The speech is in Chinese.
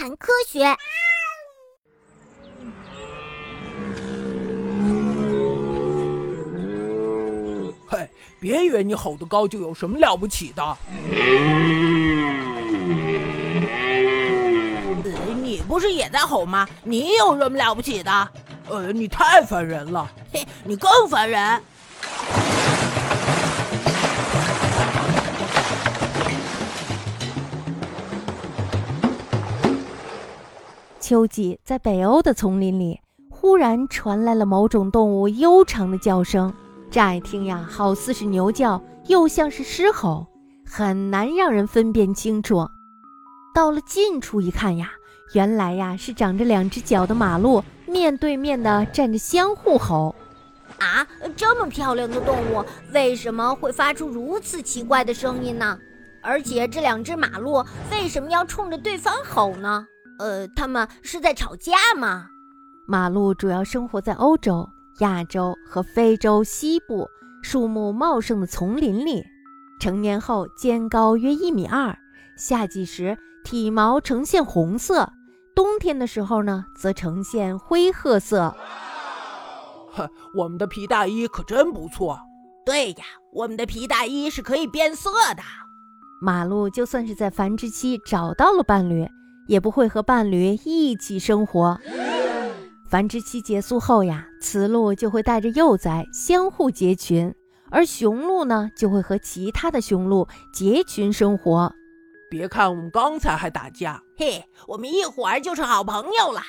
谈科学。嘿，别以为你吼得高就有什么了不起的。你不是也在吼吗？你有什么了不起的？呃，你太烦人了。嘿，你更烦人。秋季，在北欧的丛林里，忽然传来了某种动物悠长的叫声。乍一听呀，好似是牛叫，又像是狮吼，很难让人分辨清楚。到了近处一看呀，原来呀是长着两只脚的马鹿面对面的站着，相互吼。啊，这么漂亮的动物，为什么会发出如此奇怪的声音呢？而且这两只马鹿为什么要冲着对方吼呢？呃，他们是在吵架吗？马鹿主要生活在欧洲、亚洲和非洲西部树木茂盛的丛林里。成年后，肩高约一米二，夏季时体毛呈现红色，冬天的时候呢，则呈现灰褐色。哼，我们的皮大衣可真不错。对呀，我们的皮大衣是可以变色的。马鹿就算是在繁殖期找到了伴侣。也不会和伴侣一起生活。繁殖期结束后呀，雌鹿就会带着幼崽相互结群，而雄鹿呢，就会和其他的雄鹿结群生活。别看我们刚才还打架，嘿，我们一会儿就是好朋友了。